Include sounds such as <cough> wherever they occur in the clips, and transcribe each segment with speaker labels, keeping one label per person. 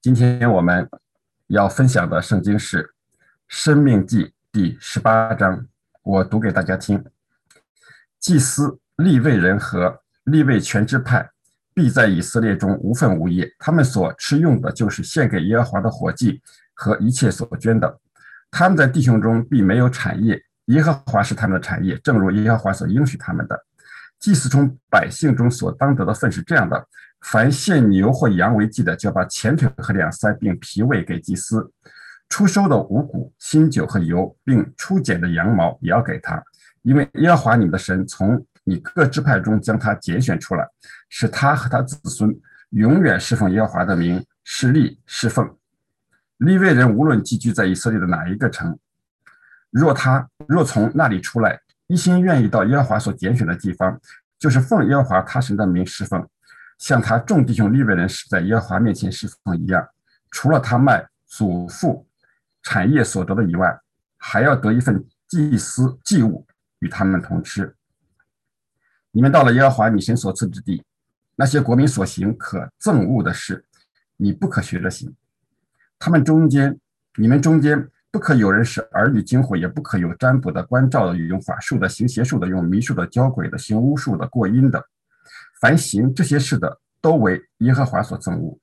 Speaker 1: 今天我们要分享的圣经是《生命记》第十八章，我读给大家听。祭司、立位人和立位全支派必在以色列中无份无业，他们所吃用的就是献给耶和华的火祭和一切所捐的。他们在弟兄中必没有产业，耶和华是他们的产业，正如耶和华所应许他们的。祭司从百姓中所当得的份是这样的：凡献牛或羊为祭的，就要把前腿和两腮并脾胃给祭司；出收的五谷、新酒和油，并出剪的羊毛也要给他，因为耶和华你的神从你各支派中将他拣选出来，使他和他子孙永远侍奉耶和华的名，是立侍奉。利未人无论寄居在以色列的哪一个城，若他若从那里出来。一心愿意到耶和华所拣选的地方，就是奉耶和华他神的名侍奉，像他众弟兄利未人是在耶和华面前侍奉一样。除了他卖祖父产业所得的以外，还要得一份祭司祭物与他们同吃。你们到了耶和华你神所赐之地，那些国民所行可憎恶的事，你不可学着行。他们中间，你们中间。不可有人使儿女惊魂，也不可有占卜的、关照的、用法术的、行邪术的、用迷术的、教鬼的、行巫术的、过阴的。凡行这些事的，都为耶和华所憎恶。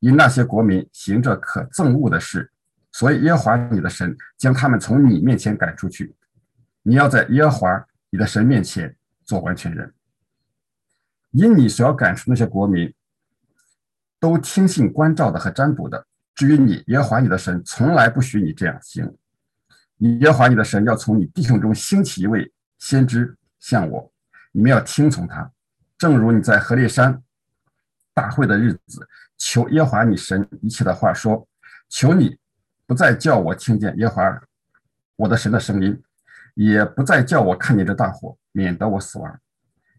Speaker 1: 因那些国民行着可憎恶的事，所以耶和华你的神将他们从你面前赶出去。你要在耶和华你的神面前做完全人。因你所要赶出那些国民，都听信关照的和占卜的。至于你，耶和华你的神从来不许你这样行。你耶和华你的神要从你弟兄中兴起一位先知，像我，你们要听从他。正如你在何烈山大会的日子，求耶和华你神一切的话说：求你不再叫我听见耶和华我的神的声音，也不再叫我看见这大火，免得我死亡。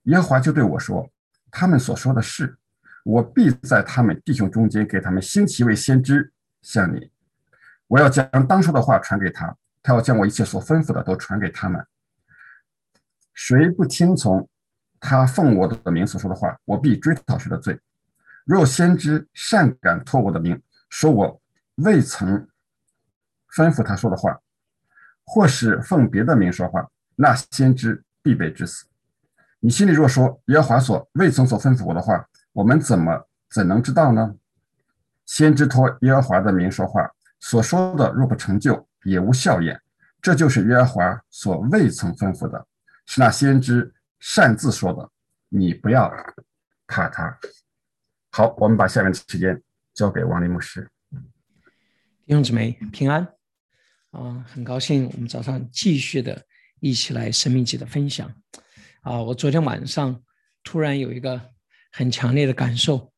Speaker 1: 耶和华就对我说：他们所说的是。我必在他们弟兄中间给他们兴起一位先知，像你。我要将当初的话传给他，他要将我一切所吩咐的都传给他们。谁不听从他奉我的名所说的话，我必追讨谁的罪。若先知善敢托我的名说我未曾吩咐他说的话，或是奉别的名说话，那先知必被致死。你心里若说耶和华所未曾所吩咐我的话，我们怎么怎能知道呢？先知托耶和华的名说话，所说的若不成就，也无效验。这就是耶和华所未曾吩咐的，是那先知擅自说的。你不要怕他。好，我们把下面的时间交给王林牧师。
Speaker 2: 弟兄姊妹平安啊！很高兴我们早上继续的一起来生命记的分享啊！我昨天晚上突然有一个。很强烈的感受，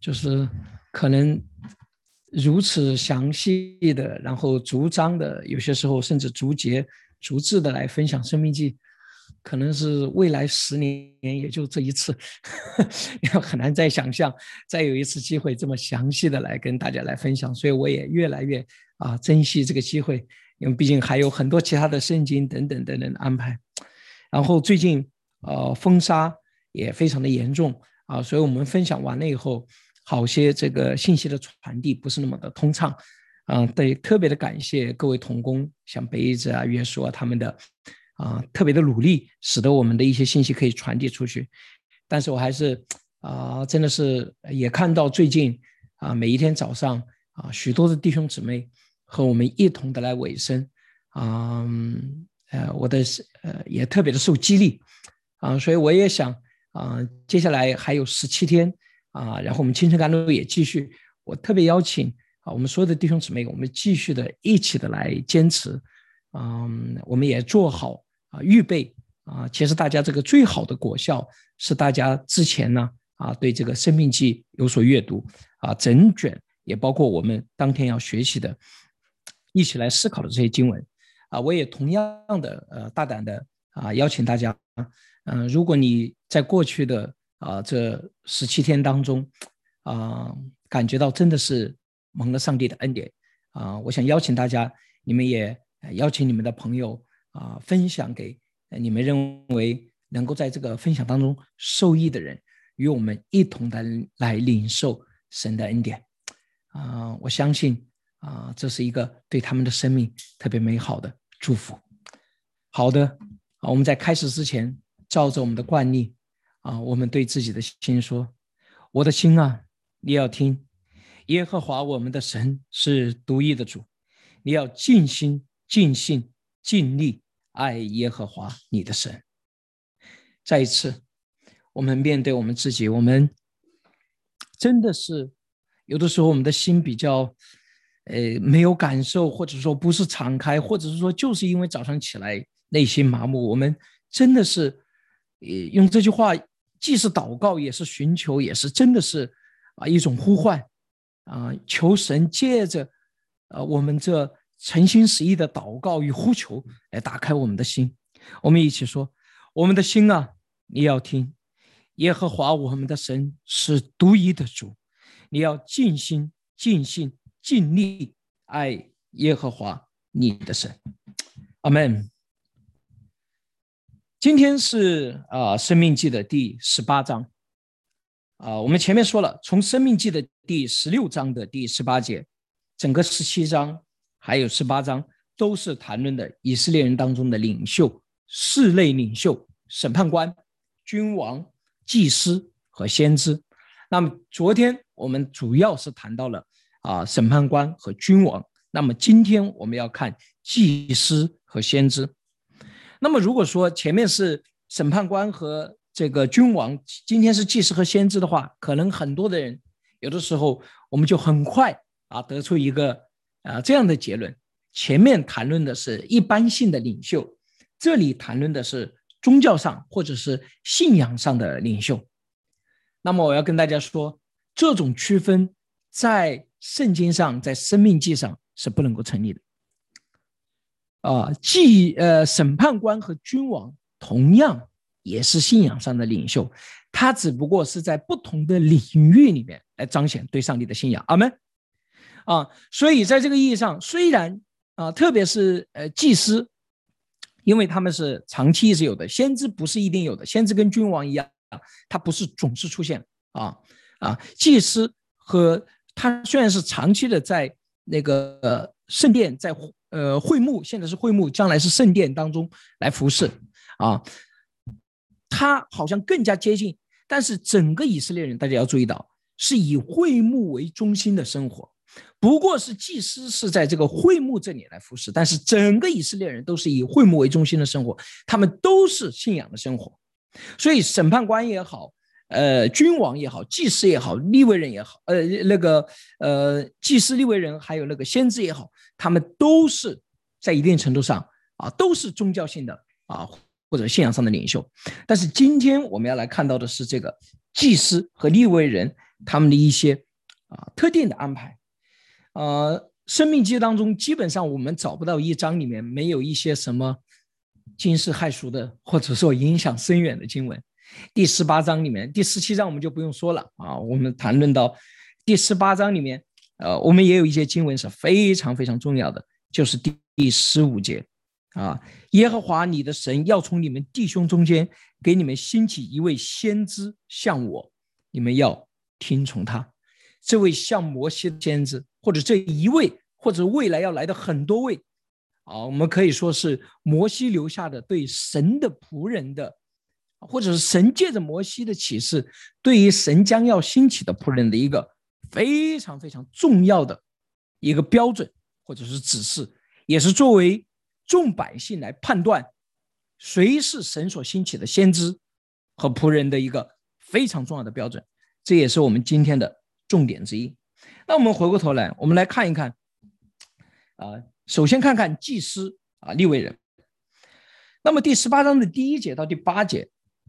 Speaker 2: 就是可能如此详细的，然后逐章的，有些时候甚至逐节、逐字的来分享《生命记》，可能是未来十年也就这一次，<laughs> 要很难再想象再有一次机会这么详细的来跟大家来分享。所以我也越来越啊珍惜这个机会，因为毕竟还有很多其他的圣经等等等等的安排。然后最近呃风沙也非常的严重。啊，所以我们分享完了以后，好些这个信息的传递不是那么的通畅，嗯，对，特别的感谢各位同工，像杯子啊、约书啊他们的啊特别的努力，使得我们的一些信息可以传递出去。但是我还是啊，真的是也看到最近啊，每一天早上啊，许多的弟兄姊妹和我们一同的来尾声，啊，呃，我的呃也特别的受激励啊，所以我也想。啊，接下来还有十七天啊，然后我们清晨甘露也继续。我特别邀请啊，我们所有的弟兄姊妹，我们继续的一起的来坚持。嗯，我们也做好啊预备啊。其实大家这个最好的果效是大家之前呢啊对这个生命记有所阅读啊，整卷也包括我们当天要学习的，一起来思考的这些经文啊。我也同样的呃大胆的啊邀请大家。嗯，如果你在过去的啊这十七天当中，啊感觉到真的是蒙了上帝的恩典啊，我想邀请大家，你们也邀请你们的朋友啊，分享给你们认为能够在这个分享当中受益的人，与我们一同的来领受神的恩典啊，我相信啊，这是一个对他们的生命特别美好的祝福。好的，啊，我们在开始之前，照着我们的惯例啊，我们对自己的心说：“我的心啊，你要听，耶和华我们的神是独一的主，你要尽心、尽性、尽力爱耶和华你的神。”再一次，我们面对我们自己，我们真的是有的时候我们的心比较，呃，没有感受，或者说不是敞开，或者是说就是因为早上起来内心麻木。我们真的是，用这句话，既是祷告，也是寻求，也是真的是啊一种呼唤啊，求神借着呃我们这诚心实意的祷告与呼求来打开我们的心。我们一起说，我们的心啊。你要听，耶和华我们的神是独一的主，你要尽心、尽性、尽力爱耶和华你的神。阿门。今天是啊，《生命记》的第十八章。啊，我们前面说了，从《生命记》的第十六章的第十八节，整个十七章还有十八章，都是谈论的以色列人当中的领袖、四类领袖、审判官。君王、祭司和先知。那么昨天我们主要是谈到了啊审判官和君王。那么今天我们要看祭司和先知。那么如果说前面是审判官和这个君王，今天是祭司和先知的话，可能很多的人有的时候我们就很快啊得出一个啊这样的结论：前面谈论的是一般性的领袖，这里谈论的是。宗教上或者是信仰上的领袖，那么我要跟大家说，这种区分在圣经上，在生命记上是不能够成立的。啊，祭呃审判官和君王同样也是信仰上的领袖，他只不过是在不同的领域里面来彰显对上帝的信仰。阿门。啊，所以在这个意义上，虽然啊，特别是呃祭司。因为他们是长期一直有的，先知不是一定有的。先知跟君王一样，他不是总是出现啊啊。祭司和他虽然是长期的在那个圣殿，在呃会幕，现在是会幕，将来是圣殿当中来服侍啊。他好像更加接近，但是整个以色列人，大家要注意到，是以会幕为中心的生活。不过是祭司是在这个会幕这里来服侍，但是整个以色列人都是以会幕为中心的生活，他们都是信仰的生活，所以审判官也好，呃，君王也好，祭司也好，立位人也好，呃，那个呃，祭司立位人还有那个先知也好，他们都是在一定程度上啊，都是宗教性的啊或者信仰上的领袖。但是今天我们要来看到的是这个祭司和立位人他们的一些啊特定的安排。呃，生命记当中，基本上我们找不到一章里面没有一些什么惊世骇俗的，或者说影响深远的经文。第十八章里面，第十七章我们就不用说了啊。我们谈论到第十八章里面，呃，我们也有一些经文是非常非常重要的，就是第第十五节啊，耶和华你的神要从你们弟兄中间给你们兴起一位先知像我，你们要听从他。这位像摩西的先知。或者这一位，或者未来要来的很多位，啊，我们可以说是摩西留下的对神的仆人的，或者是神借着摩西的启示，对于神将要兴起的仆人的一个非常非常重要的一个标准，或者是指示，也是作为众百姓来判断谁是神所兴起的先知和仆人的一个非常重要的标准。这也是我们今天的重点之一。那我们回过头来，我们来看一看，啊，首先看看祭司啊，立位人。那么第十八章的第一节到第八节，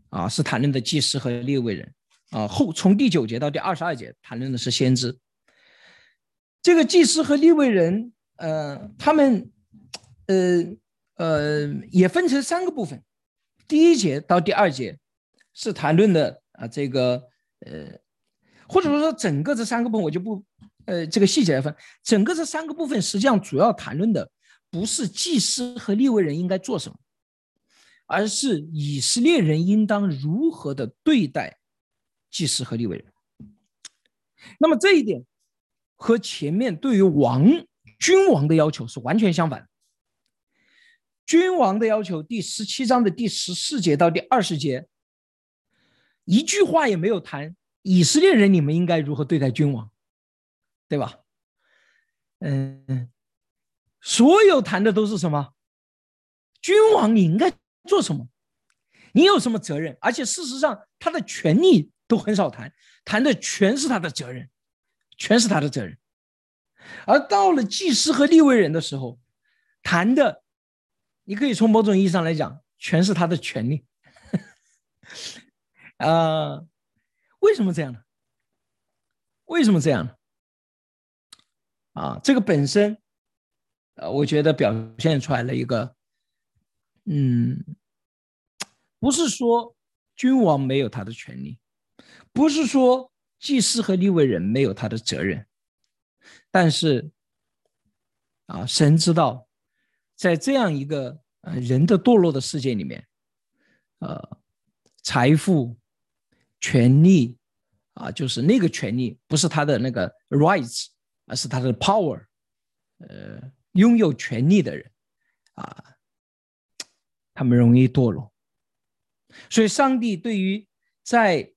Speaker 2: 啊，是谈论的祭司和立位人，啊，后从第九节到第二十二节谈论的是先知。这个祭司和立位人，呃，他们，呃呃，也分成三个部分。第一节到第二节是谈论的啊，这个，呃。或者说，整个这三个部分我就不，呃，这个细节来分。整个这三个部分实际上主要谈论的不是祭司和立位人应该做什么，而是以色列人应当如何的对待祭司和立位人。那么这一点和前面对于王君王的要求是完全相反。君王的要求，第十七章的第十四节到第二十节，一句话也没有谈以色列人你们应该如何对待君王，对吧？嗯，所有谈的都是什么？君王你应该做什么？你有什么责任？而且事实上，他的权利都很少谈，谈的全是他的责任，全是他的责任。而到了祭司和立位人的时候，谈的，你可以从某种意义上来讲，全是他的权利。啊，<laughs> 为什么这样呢？为什么这样呢？啊，这个本身，呃，我觉得表现出来了一个，嗯。不是说君王没有他的权利，不是说祭司和立位人没有他的责任，但是啊，神知道，在这样一个呃人的堕落的世界里面，呃，财富、权利啊，就是那个权利不是他的那个 rights，而是他的 power，呃，拥有权利的人啊，他们容易堕落。所以，上帝对于在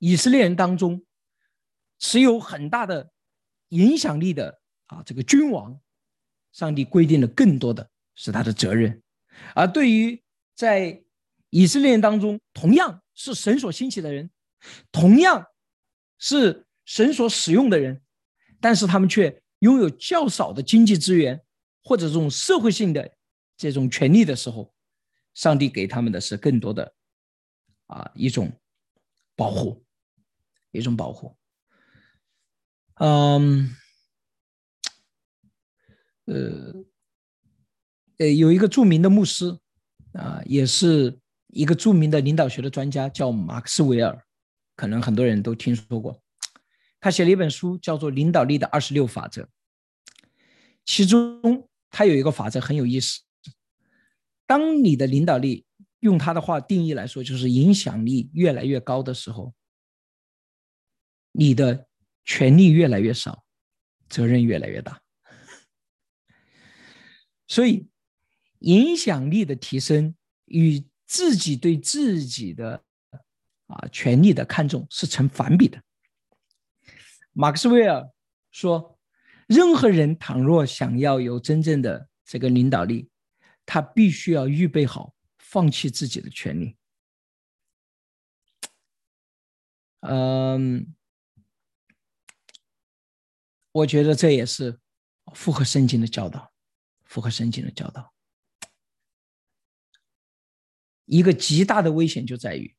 Speaker 2: 以色列人当中持有很大的影响力的啊这个君王，上帝规定了更多的是他的责任；而对于在以色列人当中同样是神所兴起的人，同样是神所使用的人，但是他们却拥有较少的经济资源或者这种社会性的这种权利的时候，上帝给他们的是更多的。啊，一种保护，一种保护。嗯，呃，呃，有一个著名的牧师啊，也是一个著名的领导学的专家，叫马克思韦尔，可能很多人都听说过。他写了一本书，叫做《领导力的二十六法则》，其中他有一个法则很有意思：当你的领导力。用他的话定义来说，就是影响力越来越高的时候，你的权力越来越少，责任越来越大。所以，影响力的提升与自己对自己的啊权力的看重是成反比的。马克思韦尔说，任何人倘若想要有真正的这个领导力，他必须要预备好。放弃自己的权利，嗯，我觉得这也是符合圣经的教导，符合圣经的教导。一个极大的危险就在于，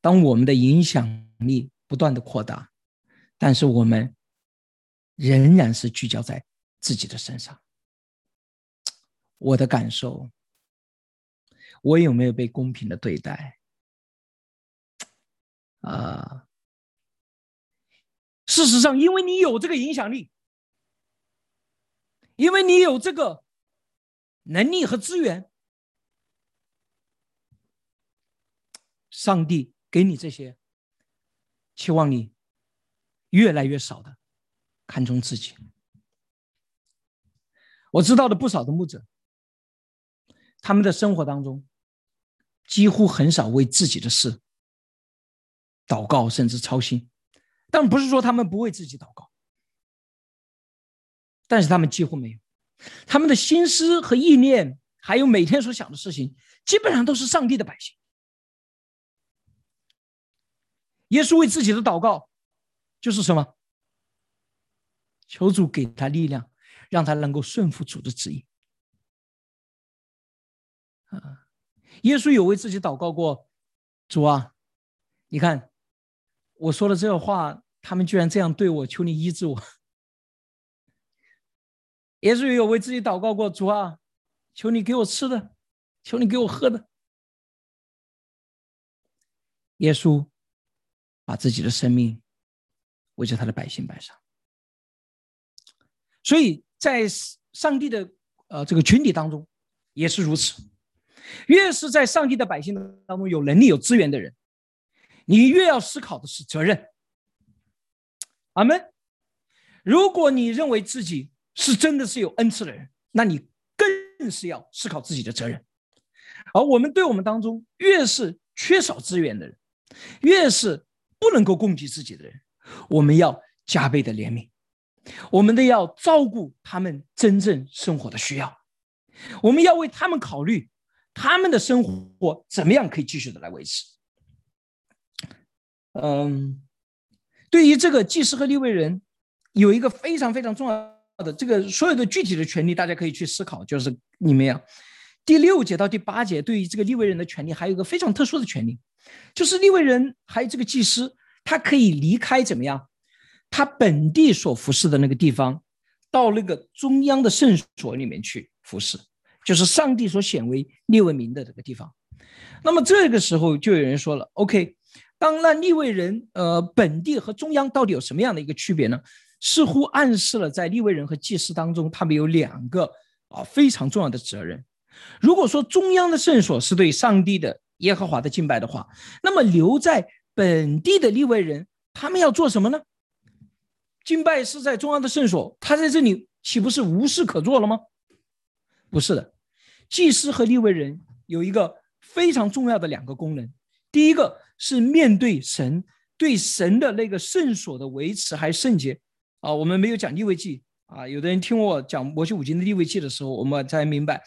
Speaker 2: 当我们的影响力不断的扩大，但是我们仍然是聚焦在自己的身上。我的感受。我有没有被公平的对待？啊，事实上，因为你有这个影响力，因为你有这个能力和资源，上帝给你这些，期望你越来越少的看重自己。我知道的不少的牧者，他们的生活当中。几乎很少为自己的事祷告，甚至操心。但不是说他们不为自己祷告，但是他们几乎没有。他们的心思和意念，还有每天所想的事情，基本上都是上帝的百姓。耶稣为自己的祷告，就是什么？求主给他力量，让他能够顺服主的旨意。啊。耶稣有为自己祷告过，主啊，你看我说了这话，他们居然这样对我，求你医治我。<laughs> 耶稣也有为自己祷告过，主啊，求你给我吃的，求你给我喝的。耶稣把自己的生命为着他的百姓摆上，所以在上帝的呃这个群体当中也是如此。越是在上帝的百姓当中有能力、有资源的人，你越要思考的是责任。阿门。如果你认为自己是真的是有恩赐的人，那你更是要思考自己的责任。而我们对我们当中越是缺少资源的人，越是不能够供给自己的人，我们要加倍的怜悯，我们都要照顾他们真正生活的需要，我们要为他们考虑，他们的生活怎么样可以继续的来维持。嗯，对于这个祭司和立位人，有一个非常非常重要的这个所有的具体的权利，大家可以去思考，就是里面啊。第六节到第八节，对于这个立位人的权利，还有一个非常特殊的权利，就是立位人还有这个祭司，他可以离开怎么样？他本地所服侍的那个地方，到那个中央的圣所里面去服侍，就是上帝所显为立位民的这个地方。那么这个时候就有人说了：“OK，当那立位人，呃，本地和中央到底有什么样的一个区别呢？”似乎暗示了在立位人和祭司当中，他们有两个啊非常重要的责任。如果说中央的圣所是对上帝的耶和华的敬拜的话，那么留在本地的立位人，他们要做什么呢？敬拜是在中央的圣所，他在这里岂不是无事可做了吗？不是的，祭司和立位人有一个非常重要的两个功能，第一个是面对神，对神的那个圣所的维持还圣洁啊。我们没有讲立位记啊，有的人听我讲摩西五经的立位记的时候，我们才明白。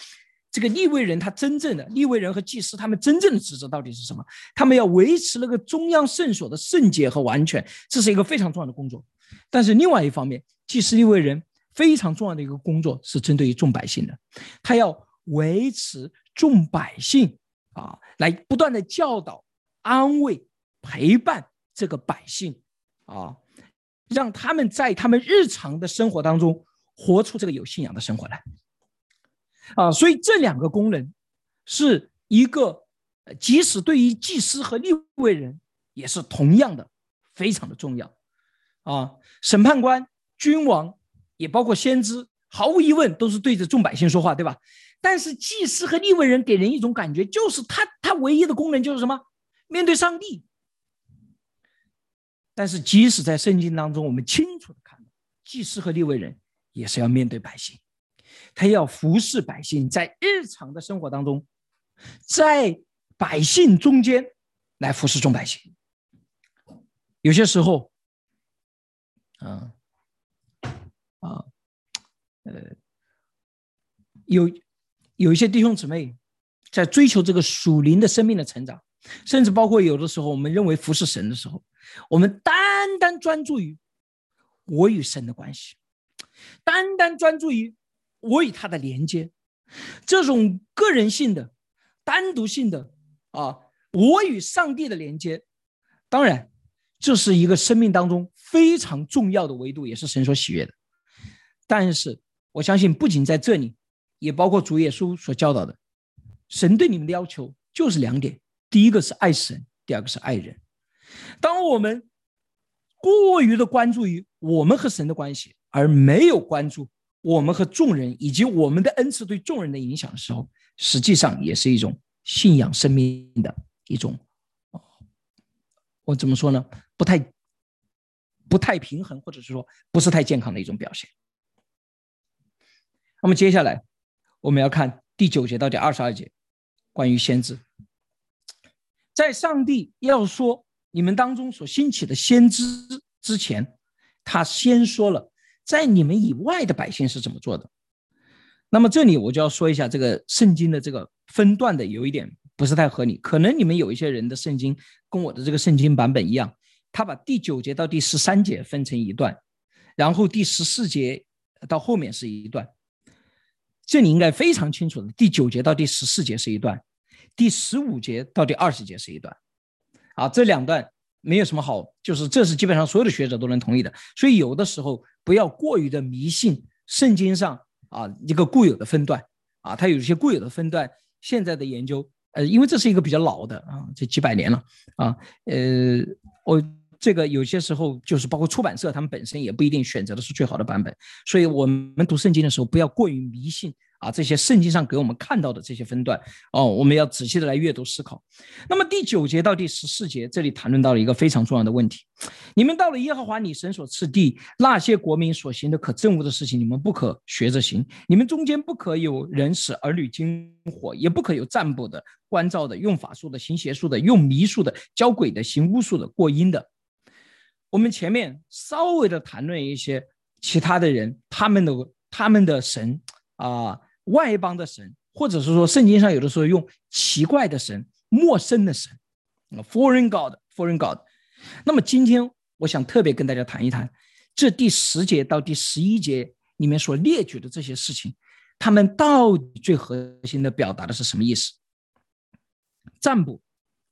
Speaker 2: 这个立位人他真正的立位人和祭司他们真正的职责到底是什么？他们要维持那个中央圣所的圣洁和完全，这是一个非常重要的工作。但是另外一方面，祭司立位人非常重要的一个工作是针对于众百姓的，他要维持众百姓啊，来不断的教导、安慰、陪伴这个百姓啊，让他们在他们日常的生活当中活出这个有信仰的生活来。啊，所以这两个功能是一个，即使对于祭司和立位人也是同样的，非常的重要。啊，审判官、君王也包括先知，毫无疑问都是对着众百姓说话，对吧？但是祭司和立位人给人一种感觉，就是他他唯一的功能就是什么？面对上帝。但是即使在圣经当中，我们清楚的看到，祭司和立位人也是要面对百姓。他要服侍百姓，在日常的生活当中，在百姓中间来服侍众百姓。有些时候，啊啊，呃，有有一些弟兄姊妹在追求这个属灵的生命的成长，甚至包括有的时候，我们认为服侍神的时候，我们单单专注于我与神的关系，单单专注于。我与他的连接，这种个人性的、单独性的啊，我与上帝的连接，当然，这是一个生命当中非常重要的维度，也是神所喜悦的。但是，我相信不仅在这里，也包括主耶稣所教导的，神对你们的要求就是两点：第一个是爱神，第二个是爱人。当我们过于的关注于我们和神的关系，而没有关注。我们和众人以及我们的恩赐对众人的影响的时候，实际上也是一种信仰生命的一种，我怎么说呢？不太不太平衡，或者是说不是太健康的一种表现。那么接下来我们要看第九节到第二十二节，关于先知，在上帝要说你们当中所兴起的先知之前，他先说了。在你们以外的百姓是怎么做的？那么这里我就要说一下这个圣经的这个分段的有一点不是太合理。可能你们有一些人的圣经跟我的这个圣经版本一样，他把第九节到第十三节分成一段，然后第十四节到后面是一段。这里应该非常清楚的，第九节到第十四节是一段，第十五节到第二十节是一段。啊，这两段。没有什么好，就是这是基本上所有的学者都能同意的。所以有的时候不要过于的迷信圣经上啊一个固有的分段啊，它有一些固有的分段。现在的研究，呃，因为这是一个比较老的啊，这几百年了啊，呃，我这个有些时候就是包括出版社他们本身也不一定选择的是最好的版本。所以我们读圣经的时候不要过于迷信啊，这些圣经上给我们看到的这些分段哦，我们要仔细的来阅读思考。那么第九节到第十四节，这里谈论到了一个非常重要的问题：你们到了耶和华你神所赐地，那些国民所行的可憎恶的事情，你们不可学着行。你们中间不可有人使儿女惊火，也不可有占卜的、关照的、用法术的、行邪术的、用迷术的、教鬼的、行巫术的、过阴的。我们前面稍微的谈论一些其他的人，他们的他们的神啊。外邦的神，或者是说圣经上有的时候用奇怪的神、陌生的神，foreign god，foreign god。那么今天我想特别跟大家谈一谈，这第十节到第十一节里面所列举的这些事情，他们到底最核心的表达的是什么意思？占卜，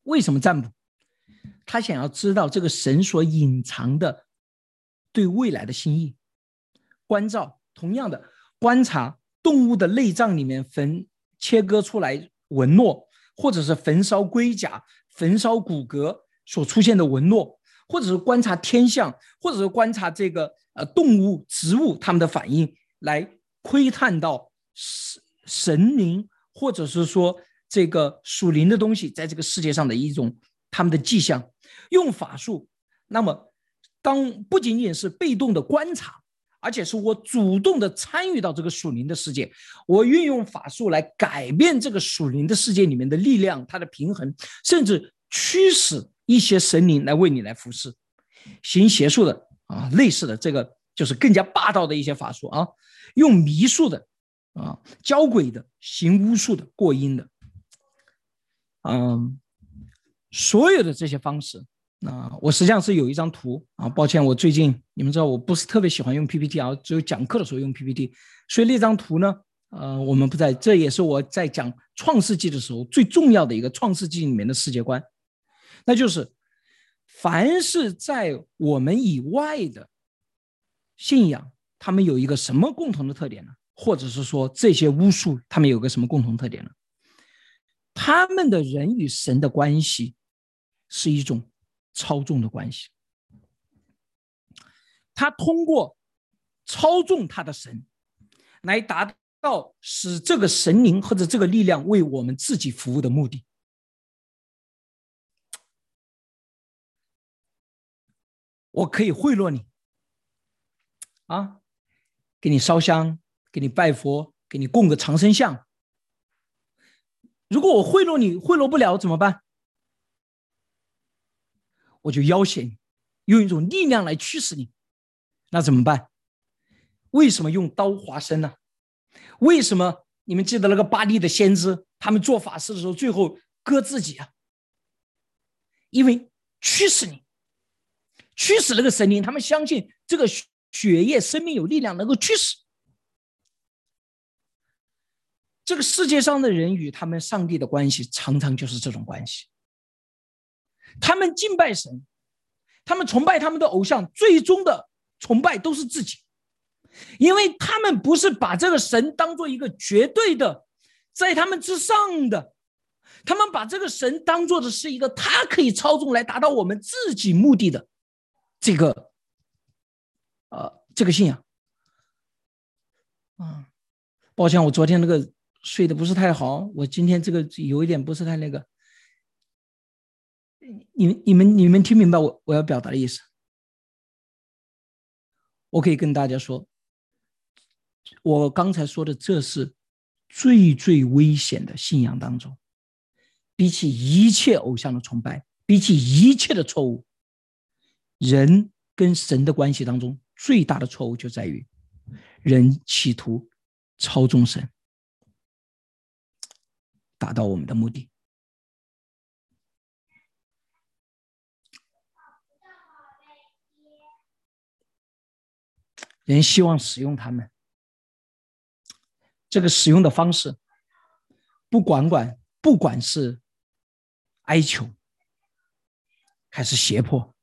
Speaker 2: 为什么占卜？他想要知道这个神所隐藏的对未来的心意。关照，同样的观察。动物的内脏里面焚切割出来纹络，或者是焚烧龟甲、焚烧骨骼所出现的纹络，或者是观察天象，或者是观察这个呃动物、植物它们的反应，来窥探到神神灵，或者是说这个属灵的东西在这个世界上的一种他们的迹象。用法术，那么当不仅仅是被动的观察。而且是我主动的参与到这个属灵的世界，我运用法术来改变这个属灵的世界里面的力量，它的平衡，甚至驱使一些神灵来为你来服侍，行邪术的啊，类似的这个就是更加霸道的一些法术啊，用迷术的啊，教鬼的，行巫术的，过阴的，嗯，所有的这些方式。那我实际上是有一张图啊，抱歉，我最近你们知道我不是特别喜欢用 PPT 啊，只有讲课的时候用 PPT，所以那张图呢，呃，我们不在，这也是我在讲创世纪的时候最重要的一个创世纪里面的世界观，那就是凡是在我们以外的信仰，他们有一个什么共同的特点呢？或者是说这些巫术他们有个什么共同特点呢？他们的人与神的关系是一种。操纵的关系，他通过操纵他的神，来达到使这个神灵或者这个力量为我们自己服务的目的。我可以贿赂你，啊，给你烧香，给你拜佛，给你供个长生像。如果我贿赂你，贿赂不了怎么办？我就要挟你，用一种力量来驱使你，那怎么办？为什么用刀划身呢？为什么你们记得那个巴利的先知，他们做法事的时候最后割自己啊？因为驱使你，驱使那个神灵，他们相信这个血液生命有力量，能够驱使这个世界上的人与他们上帝的关系，常常就是这种关系。他们敬拜神，他们崇拜他们的偶像，最终的崇拜都是自己，因为他们不是把这个神当做一个绝对的，在他们之上的，他们把这个神当做的是一个他可以操纵来达到我们自己目的的这个，呃，这个信仰。啊，抱歉，我昨天那个睡得不是太好，我今天这个有一点不是太那个。你们、你们、你们听明白我我要表达的意思？我可以跟大家说，我刚才说的这是最最危险的信仰当中，比起一切偶像的崇拜，比起一切的错误，人跟神的关系当中最大的错误就在于，人企图操纵神，达到我们的目的。人希望使用他们，这个使用的方式，不管管不管是哀求还是胁迫，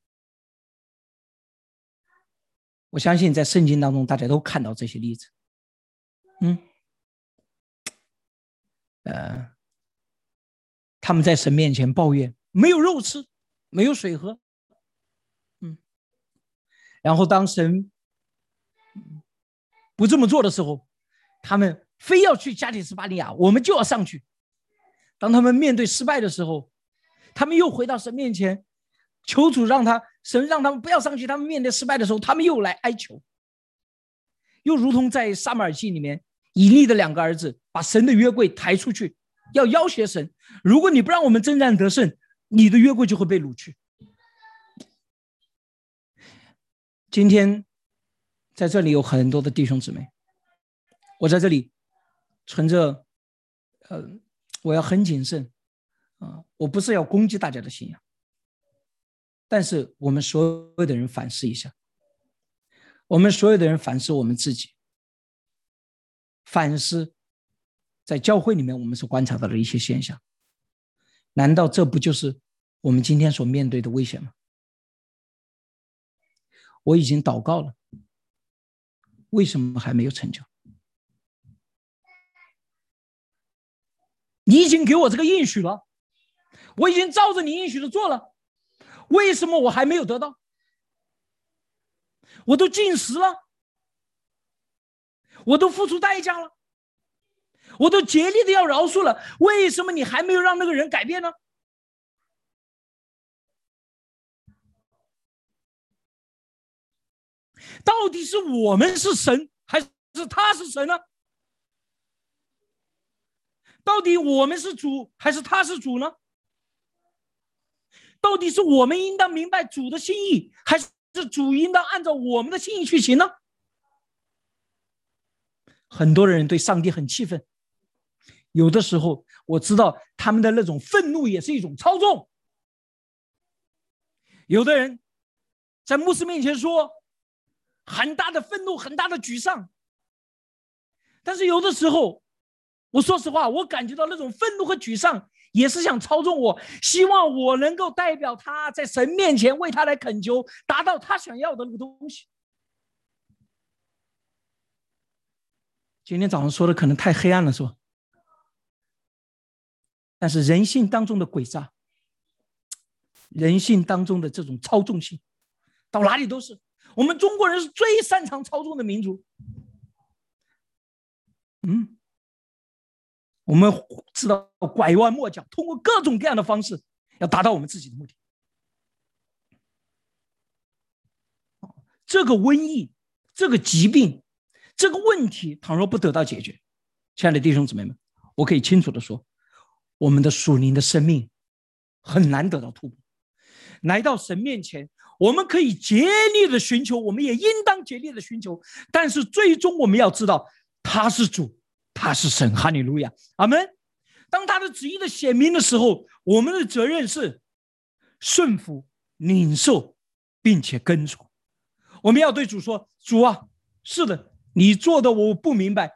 Speaker 2: 我相信在圣经当中大家都看到这些例子。嗯，呃，他们在神面前抱怨没有肉吃，没有水喝，嗯，然后当神。不这么做的时候，他们非要去加利斯巴利亚，我们就要上去。当他们面对失败的时候，他们又回到神面前，求主让他神让他们不要上去。他们面对失败的时候，他们又来哀求，又如同在撒马尔记里面，以利的两个儿子把神的约柜抬出去，要要挟神：如果你不让我们征战得胜，你的约柜就会被掳去。今天在这里有很多的弟兄姊妹，我在这里存着，呃。我要很谨慎，啊，我不是要攻击大家的信仰，但是我们所有的人反思一下，我们所有的人反思我们自己，反思在教会里面我们所观察到的一些现象，难道这不就是我们今天所面对的危险吗？我已经祷告了，为什么还没有成就？你已经给我这个应许了，我已经照着你应许的做了，为什么我还没有得到？我都进食了，我都付出代价了，我都竭力的要饶恕了，为什么你还没有让那个人改变呢？到底是我们是神，还是他是神呢？到底我们是主还是他是主呢？到底是我们应当明白主的心意，还是主应当按照我们的心意去行呢？很多人对上帝很气愤，有的时候我知道他们的那种愤怒也是一种操纵。有的人在牧师面前说很大的愤怒、很大的沮丧，但是有的时候。我说实话，我感觉到那种愤怒和沮丧，也是想操纵我，希望我能够代表他在神面前为他来恳求，达到他想要的那个东西。今天早上说的可能太黑暗了，是吧？但是人性当中的诡诈，人性当中的这种操纵性，到哪里都是。我们中国人是最擅长操纵的民族。嗯。我们知道拐弯抹角，通过各种各样的方式，要达到我们自己的目的。这个瘟疫、这个疾病、这个问题，倘若不得到解决，亲爱的弟兄姊妹们，我可以清楚的说，我们的属灵的生命很难得到突破。来到神面前，我们可以竭力的寻求，我们也应当竭力的寻求，但是最终我们要知道，他是主。他是神，哈利路亚，阿门。当他的旨意的显明的时候，我们的责任是顺服、领受，并且跟从。我们要对主说：“主啊，是的，你做的我不明白，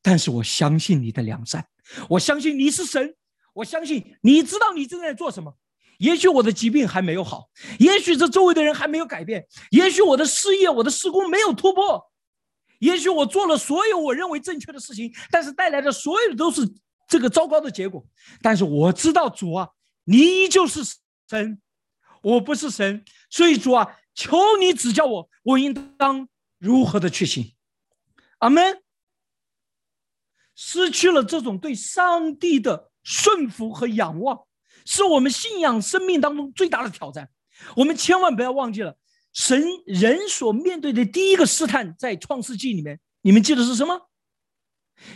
Speaker 2: 但是我相信你的良善，我相信你是神，我相信你知道你正在做什么。也许我的疾病还没有好，也许这周围的人还没有改变，也许我的事业、我的施工没有突破。”也许我做了所有我认为正确的事情，但是带来的所有的都是这个糟糕的结果。但是我知道主啊，你依旧是神，我不是神，所以主啊，求你指教我，我应当如何的去行。阿门。失去了这种对上帝的顺服和仰望，是我们信仰生命当中最大的挑战。我们千万不要忘记了。神人所面对的第一个试探，在创世纪里面，你们记得是什么？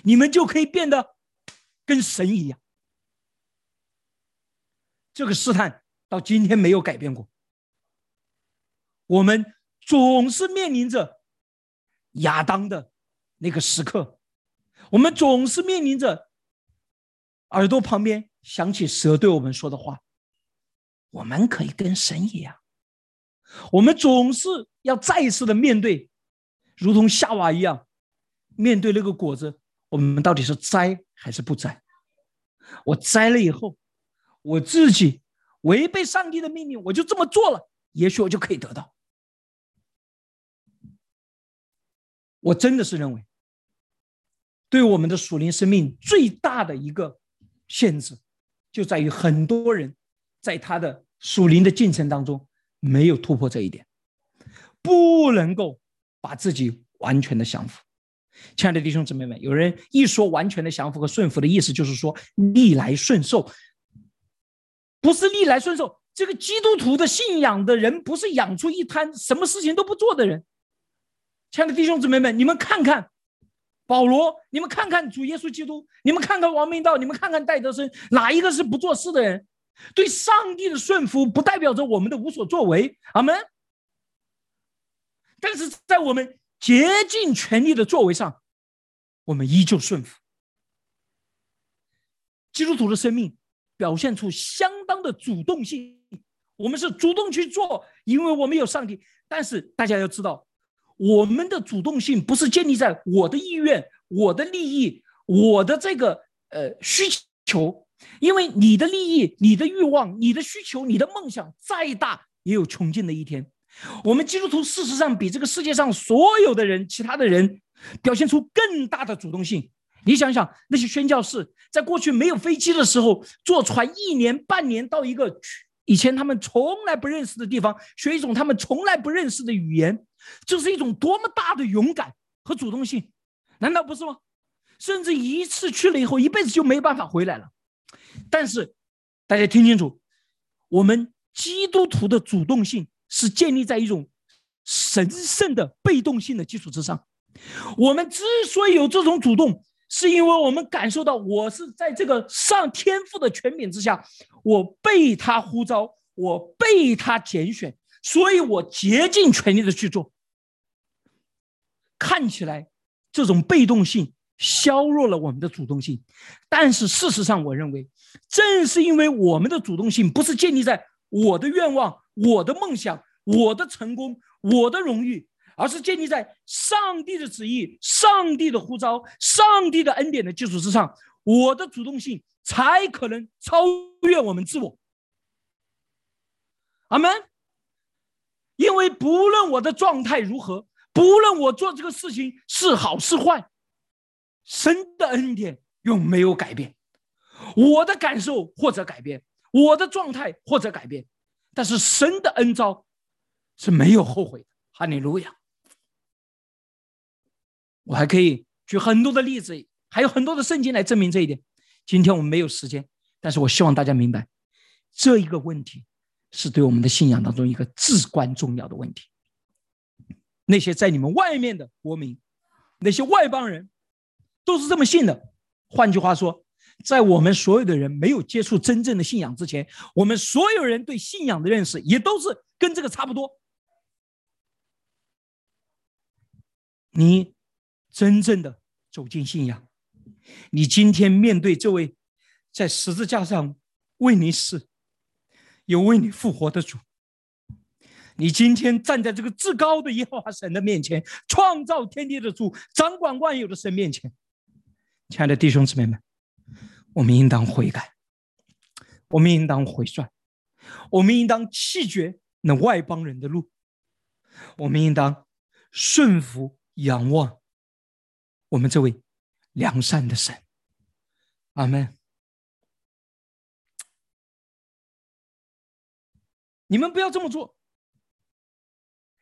Speaker 2: 你们就可以变得跟神一样。这个试探到今天没有改变过。我们总是面临着亚当的那个时刻，我们总是面临着耳朵旁边想起蛇对我们说的话：我们可以跟神一样。我们总是要再一次的面对，如同夏娃一样，面对那个果子，我们到底是摘还是不摘？我摘了以后，我自己违背上帝的命令，我就这么做了，也许我就可以得到。我真的是认为，对我们的属灵生命最大的一个限制，就在于很多人在他的属灵的进程当中。没有突破这一点，不能够把自己完全的降服，亲爱的弟兄姊妹们，有人一说完全的降服和顺服的意思，就是说逆来顺受，不是逆来顺受。这个基督徒的信仰的人，不是养出一滩什么事情都不做的人。亲爱的弟兄姊妹们，你们看看保罗，你们看看主耶稣基督，你们看看王明道，你们看看戴德生，哪一个是不做事的人？对上帝的顺服，不代表着我们的无所作为。阿门。但是在我们竭尽全力的作为上，我们依旧顺服。基督徒的生命表现出相当的主动性，我们是主动去做，因为我们有上帝。但是大家要知道，我们的主动性不是建立在我的意愿、我的利益、我的这个呃需求，因为你的利益、你的欲望、你的需求、你的梦想再大，也有穷尽的一天。我们基督徒事实上比这个世界上所有的人、其他的人表现出更大的主动性。你想想，那些宣教士在过去没有飞机的时候，坐船一年半年到一个以前他们从来不认识的地方，学一种他们从来不认识的语言，这是一种多么大的勇敢和主动性，难道不是吗？甚至一次去了以后，一辈子就没办法回来了。但是大家听清楚，我们基督徒的主动性。是建立在一种神圣的被动性的基础之上。我们之所以有这种主动，是因为我们感受到我是在这个上天赋的权柄之下，我被他呼召，我被他拣选，所以我竭尽全力的去做。看起来这种被动性削弱了我们的主动性，但是事实上，我认为正是因为我们的主动性不是建立在我的愿望。我的梦想，我的成功，我的荣誉，而是建立在上帝的旨意、上帝的呼召、上帝的恩典的基础之上，我的主动性才可能超越我们自我。阿门。因为不论我的状态如何，不论我做这个事情是好是坏，神的恩典永没有改变，我的感受或者改变，我的状态或者改变。但是神的恩招是没有后悔的，哈利路亚！我还可以举很多的例子，还有很多的圣经来证明这一点。今天我们没有时间，但是我希望大家明白，这一个问题是对我们的信仰当中一个至关重要的问题。那些在你们外面的国民，那些外邦人，都是这么信的。换句话说。在我们所有的人没有接触真正的信仰之前，我们所有人对信仰的认识也都是跟这个差不多。你真正的走进信仰，你今天面对这位在十字架上为你死、有为你复活的主，你今天站在这个至高的耶和华神的面前，创造天地的主、掌管万有的神面前，亲爱的弟兄姊妹们。我们应当悔改，我们应当回转，我们应当弃绝那外邦人的路，我们应当顺服仰望我们这位良善的神。阿门。你们不要这么做。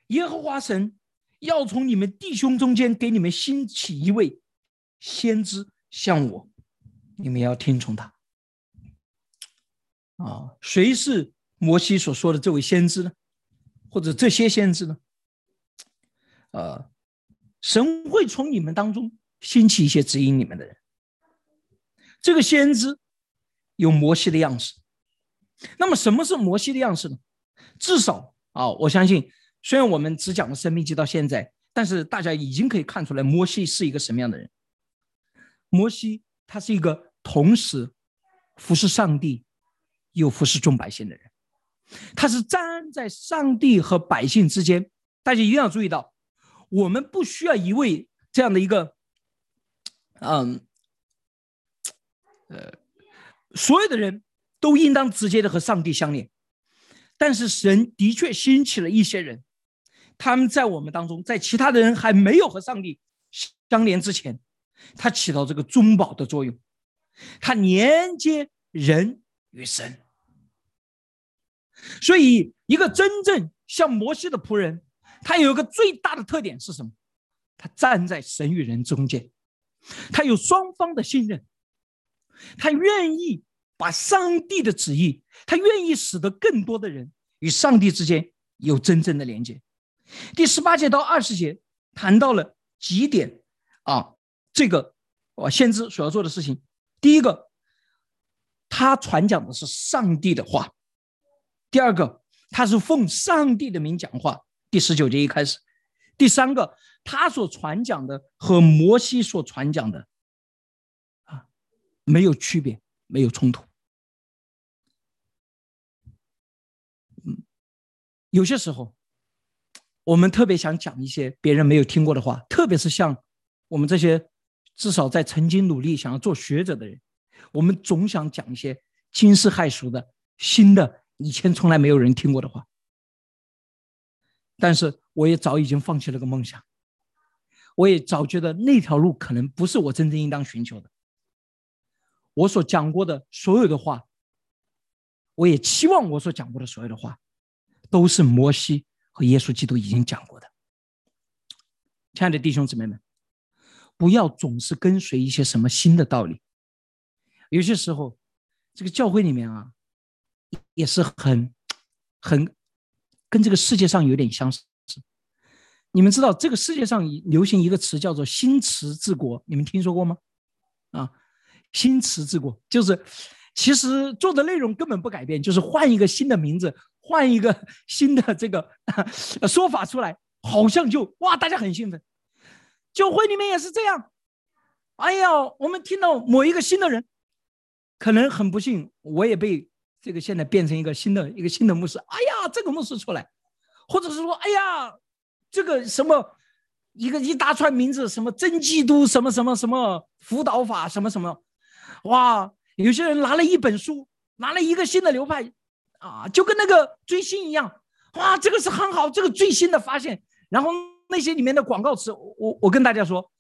Speaker 2: 耶和华神要从你们弟兄中间给你们兴起一位先知，像我。你们要听从他啊！谁是摩西所说的这位先知呢？或者这些先知呢？呃，神会从你们当中兴起一些指引你们的人。这个先知有摩西的样式。那么，什么是摩西的样式呢？至少啊，我相信，虽然我们只讲了生命记到现在，但是大家已经可以看出来，摩西是一个什么样的人。摩西他是一个。同时，服侍上帝，又服侍众百姓的人，他是站在上帝和百姓之间。大家一定要注意到，我们不需要一位这样的一个，嗯，呃，所有的人都应当直接的和上帝相连。但是神的确兴起了一些人，他们在我们当中，在其他的人还没有和上帝相连之前，他起到这个中保的作用。他连接人与神，所以一个真正像摩西的仆人，他有一个最大的特点是什么？他站在神与人中间，他有双方的信任，他愿意把上帝的旨意，他愿意使得更多的人与上帝之间有真正的连接。第十八节到二十节谈到了几点啊，这个我先知所要做的事情，第一个，他传讲的是上帝的话；第二个，他是奉上帝的名讲话。第十九节一开始。第三个，他所传讲的和摩西所传讲的，啊，没有区别，没有冲突。有些时候，我们特别想讲一些别人没有听过的话，特别是像我们这些至少在曾经努力想要做学者的人，我们总想讲一些惊世骇俗的、新的、以前从来没有人听过的话。但是我也早已经放弃了个梦想，我也早觉得那条路可能不是我真正应当寻求的。我所讲过的所有的话，我也期望我所讲过的所有的话，都是摩西和耶稣基督已经讲过的。亲爱的弟兄姊妹们，不要总是跟随一些什么新的道理。有些时候，这个教会里面啊，也是很很。跟这个世界上有点相似。你们知道这个世界上流行一个词叫做“新词治国”，你们听说过吗？啊，“新词治国”就是其实做的内容根本不改变，就是换一个新的名字，换一个新的这个 <laughs> 说法出来，好像就哇，大家很兴奋。教会里面也是这样。哎呀，我们听到某一个新的人，可能很不幸，我也被。这个现在变成一个新的一个新的牧师，哎呀，这个牧师出来，或者是说，哎呀，这个什么一个一大串名字，什么真基督，什么什么什么辅导法，什么什么，哇，有些人拿了一本书，拿了一个新的流派，啊，就跟那个追星一样，哇，这个是很好，这个最新的发现。然后那些里面的广告词，我我跟大家说，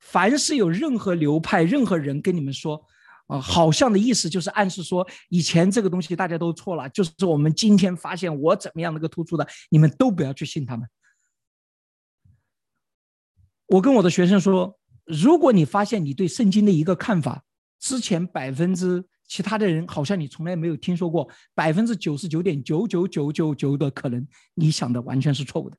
Speaker 2: 凡是有任何流派、任何人跟你们说。啊，好像的意思就是暗示说，以前这个东西大家都错了，就是我们今天发现我怎么样那个突出的，你们都不要去信他们。我跟我的学生说，如果你发现你对圣经的一个看法，之前百分之其他的人好像你从来没有听说过，百分之九十九点九九九九九的可能，你想的完全是错误的。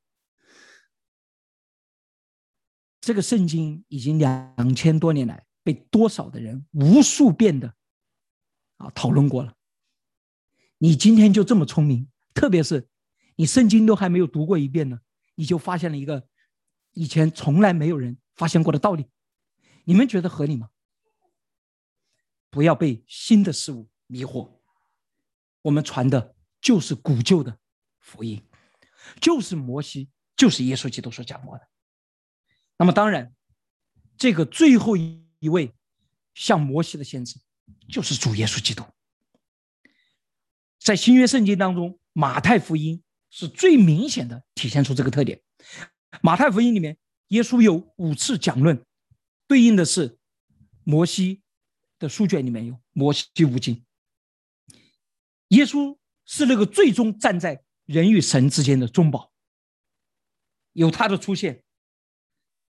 Speaker 2: 这个圣经已经两千多年来。被多少的人无数遍的啊讨论过了？你今天就这么聪明，特别是你圣经都还没有读过一遍呢，你就发现了一个以前从来没有人发现过的道理，你们觉得合理吗？不要被新的事物迷惑，我们传的就是古旧的福音，就是摩西，就是耶稣基督所讲过的。那么当然，这个最后一。一位像摩西的先知，就是主耶稣基督。在新约圣经当中，马太福音是最明显的体现出这个特点。马太福音里面，耶稣有五次讲论，对应的是摩西书卷里面有摩西五经。耶稣是那个最终站在人与神之间的中保，有他的出现，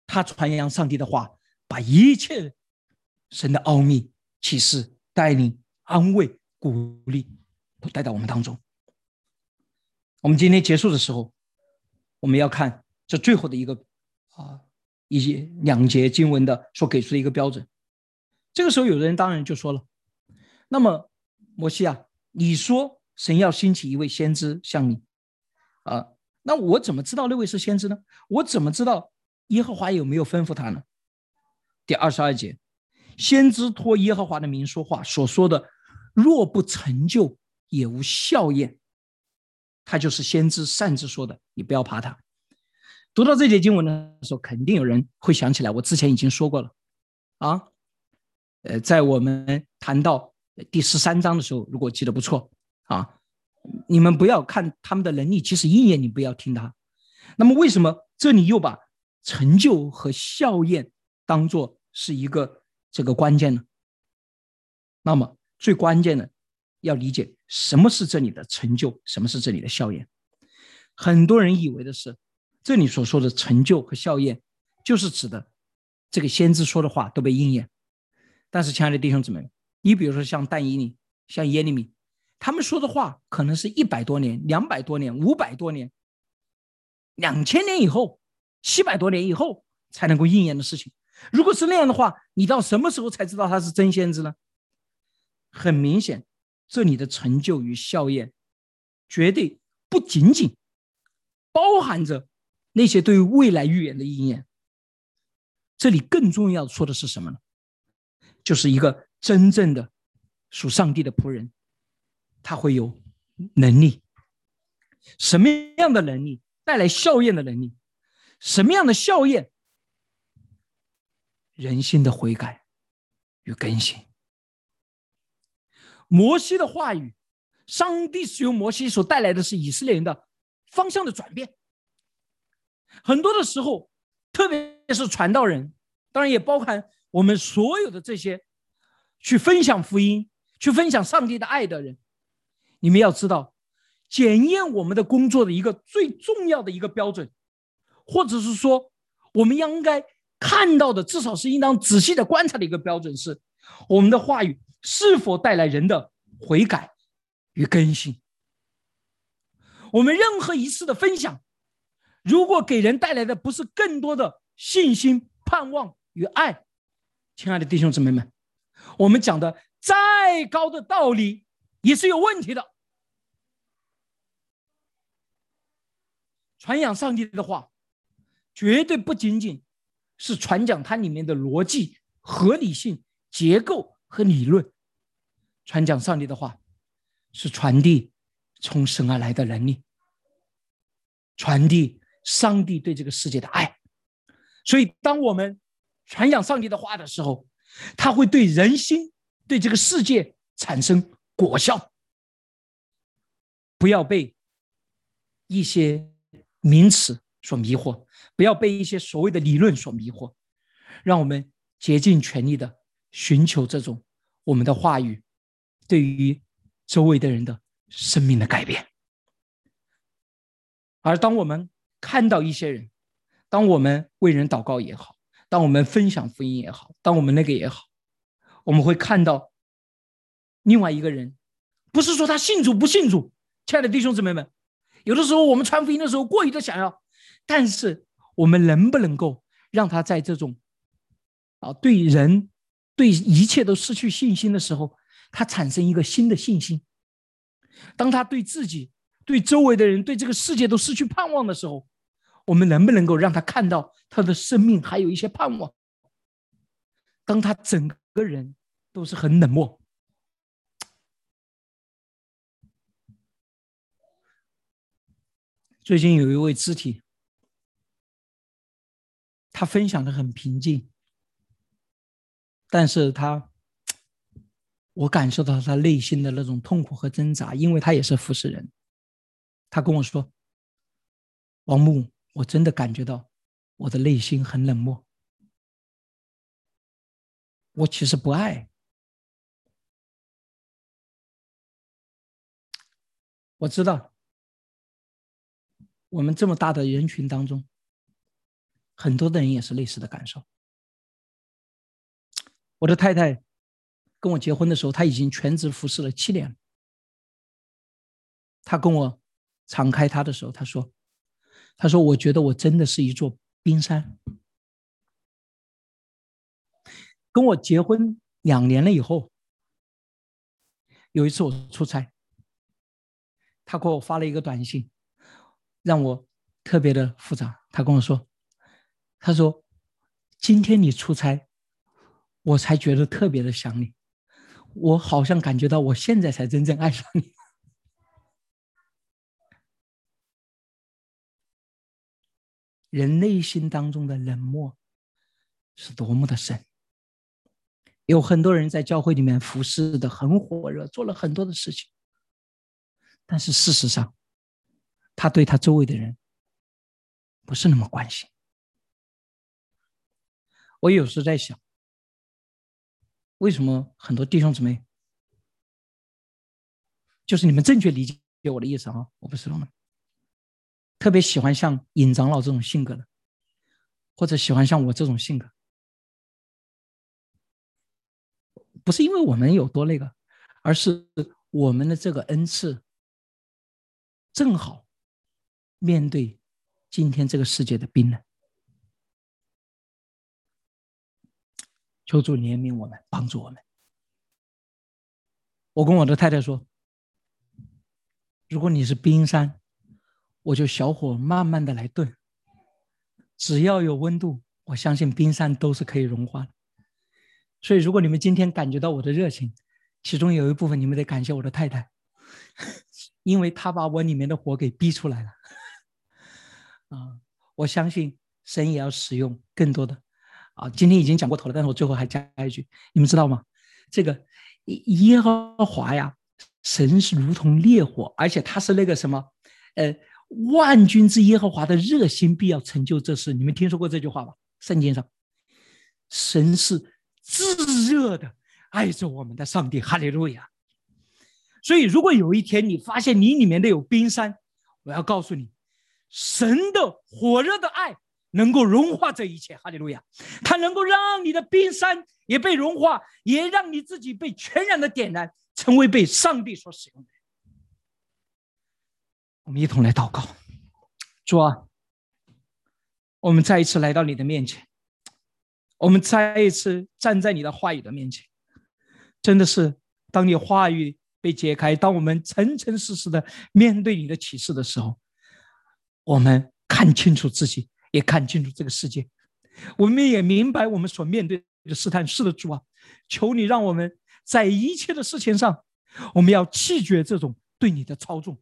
Speaker 2: 他传扬上帝的话，把一切。神的奥秘、启示、带领、安慰、鼓励，都带到我们当中。我们今天结束的时候，我们要看这最后的一个啊，一些两节经文的所给出的一个标准。这个时候，有的人当然就说了：“那么，摩西啊，你说神要兴起一位先知像你啊，那我怎么知道那位是先知呢？我怎么知道耶和华有没有吩咐他呢？”第二十二节。先知托耶和华的名说话，所说的若不成就，也无效验。他就是先知擅自说的，你不要怕他。读到这节经文的时候，肯定有人会想起来，我之前已经说过了啊。呃，在我们谈到第十三章的时候，如果记得不错啊，你们不要看他们的能力，即使应验，你不要听他。那么为什么这里又把成就和效验当做是一个？这个关键呢？那么最关键的要理解什么是这里的成就，什么是这里的效验。很多人以为的是，这里所说的成就和效验，就是指的这个先知说的话都被应验。但是，亲爱的弟兄姊妹，你比如说像但以理、像耶利米，他们说的话可能是一百多年、两百多年、五百多年、两千年以后、七百多年以后才能够应验的事情。如果是那样的话，你到什么时候才知道他是真先知呢？很明显，这里的成就与效验，绝对不仅仅包含着那些对于未来预言的应验。这里更重要说的是什么呢？就是一个真正的属上帝的仆人，他会有能力。什么样的能力带来效验的能力？什么样的效验？人心的悔改与更新。摩西的话语，上帝使用摩西所带来的是以色列人的方向的转变。很多的时候，特别是传道人，当然也包含我们所有的这些去分享福音、去分享上帝的爱的人，你们要知道，检验我们的工作的一个最重要的一个标准，或者是说，我们应该看到的，至少是应当仔细的观察的一个标准是，我们的话语。是否带来人的悔改与更新？我们任何一次的分享，如果给人带来的不是更多的信心、盼望与爱，亲爱的弟兄姊妹们，我们讲的再高的道理也是有问题的。传扬上帝的话，绝对不仅仅是传讲它里面的逻辑、合理性、结构。和理论传讲上帝的话，是传递从神而来的能力，传递上帝对这个世界的爱。所以，当我们传讲上帝的话的时候，他会对人心、对这个世界产生果效。不要被一些名词所迷惑，不要被一些所谓的理论所迷惑，让我们竭尽全力的。寻求这种我们的话语对于周围的人的生命的改变，而当我们看到一些人，当我们为人祷告也好，当我们分享福音也好，当我们那个也好，我们会看到另外一个人，不是说他信主不信主，亲爱的弟兄姊妹们，有的时候我们传福音的时候过于的想要，但是我们能不能够让他在这种啊对人。对一切都失去信心的时候，他产生一个新的信心。当他对自己、对周围的人、对这个世界都失去盼望的时候，我们能不能够让他看到他的生命还有一些盼望？当他整个人都是很冷漠。最近有一位肢体，他分享的很平静。但是他，我感受到他内心的那种痛苦和挣扎，因为他也是服侍人。他跟我说：“王木，我真的感觉到我的内心很冷漠。我其实不爱。我知道，我们这么大的人群当中，很多的人也是类似的感受。”我的太太跟我结婚的时候，她已经全职服侍了七年。她跟我敞开她的时候，她说：“他说，我觉得我真的是一座冰山。”跟我结婚两年了以后，有一次我出差，他给我发了一个短信，让我特别的复杂。他跟我说：“他说，今天你出差。”我才觉得特别的想你，我好像感觉到我现在才真正爱上你。人内心当中的冷漠是多么的深。有很多人在教会里面服侍的很火热，做了很多的事情，但是事实上，他对他周围的人不是那么关心。我有时在想。为什么很多弟兄姊妹，就是你们正确理解我的意思啊？我不是那么特别喜欢像尹长老这种性格的。或者喜欢像我这种性格，不是因为我们有多那个，而是我们的这个恩赐正好面对今天这个世界的冰冷。求主怜悯我们，帮助我们。我跟我的太太说：“如果你是冰山，我就小火慢慢的来炖。只要有温度，我相信冰山都是可以融化的。所以，如果你们今天感觉到我的热情，其中有一部分你们得感谢我的太太，<laughs> 因为她把我里面的火给逼出来了。啊，我相信神也要使用更多的。”啊，今天已经讲过头了，但是我最后还加一句，你们知道吗？这个耶和华呀，神是如同烈火，而且他是那个什么，呃，万军之耶和华的热心必要成就这事。你们听说过这句话吧？圣经上，神是炙热的爱着我们的上帝，哈利路亚。所以，如果有一天你发现你里面的有冰山，我要告诉你，神的火热的爱。能够融化这一切，哈利路亚！它能够让你的冰山也被融化，也让你自己被全然的点燃，成为被上帝所使用的。我们一同来祷告，主啊，我们再一次来到你的面前，我们再一次站在你的话语的面前，真的是当你话语被揭开，当我们诚诚实实的面对你的启示的时候，我们看清楚自己。也看清楚这个世界，我们也明白我们所面对的试探。是的，主啊，求你让我们在一切的事情上，我们要弃绝这种对你的操纵。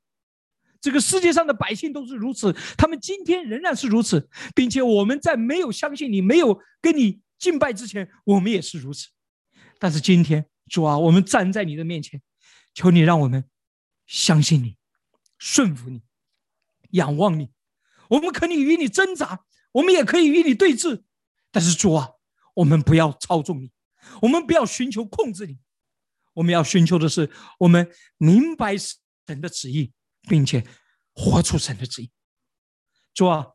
Speaker 2: 这个世界上的百姓都是如此，他们今天仍然是如此，并且我们在没有相信你、没有跟你敬拜之前，我们也是如此。但是今天，主啊，我们站在你的面前，求你让我们相信你、顺服你、仰望你。我们可以与你挣扎，我们也可以与你对峙，但是主啊，我们不要操纵你，我们不要寻求控制你，我们要寻求的是我们明白神的旨意，并且活出神的旨意。主啊，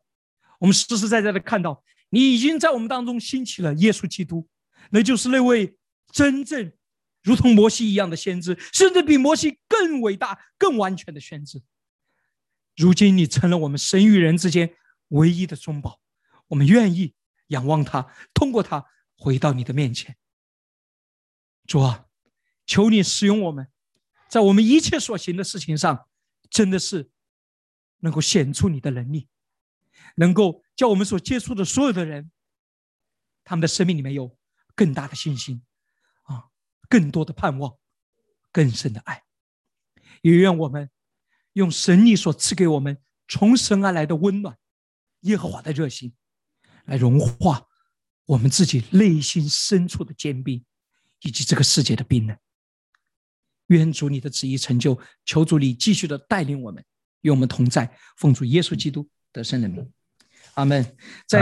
Speaker 2: 我们实实在在的看到你已经在我们当中兴起了耶稣基督，那就是那位真正如同摩西一样的先知，甚至比摩西更伟大、更完全的先知。如今你成了我们神与人之间唯一的中保，我们愿意仰望他，通过他回到你的面前。主啊，求你使用我们，在我们一切所行的事情上，真的是能够显出你的能力，能够叫我们所接触的所有的人，他们的生命里面有更大的信心，啊，更多的盼望，更深的爱。也愿我们。用神力所赐给我们从神而来的温暖，耶和华的热心，来融化我们自己内心深处的坚冰，以及这个世界的冰冷。愿主你的旨意成就，求主你继续的带领我们，与我们同在，奉主耶稣基督得胜的名，阿门。在。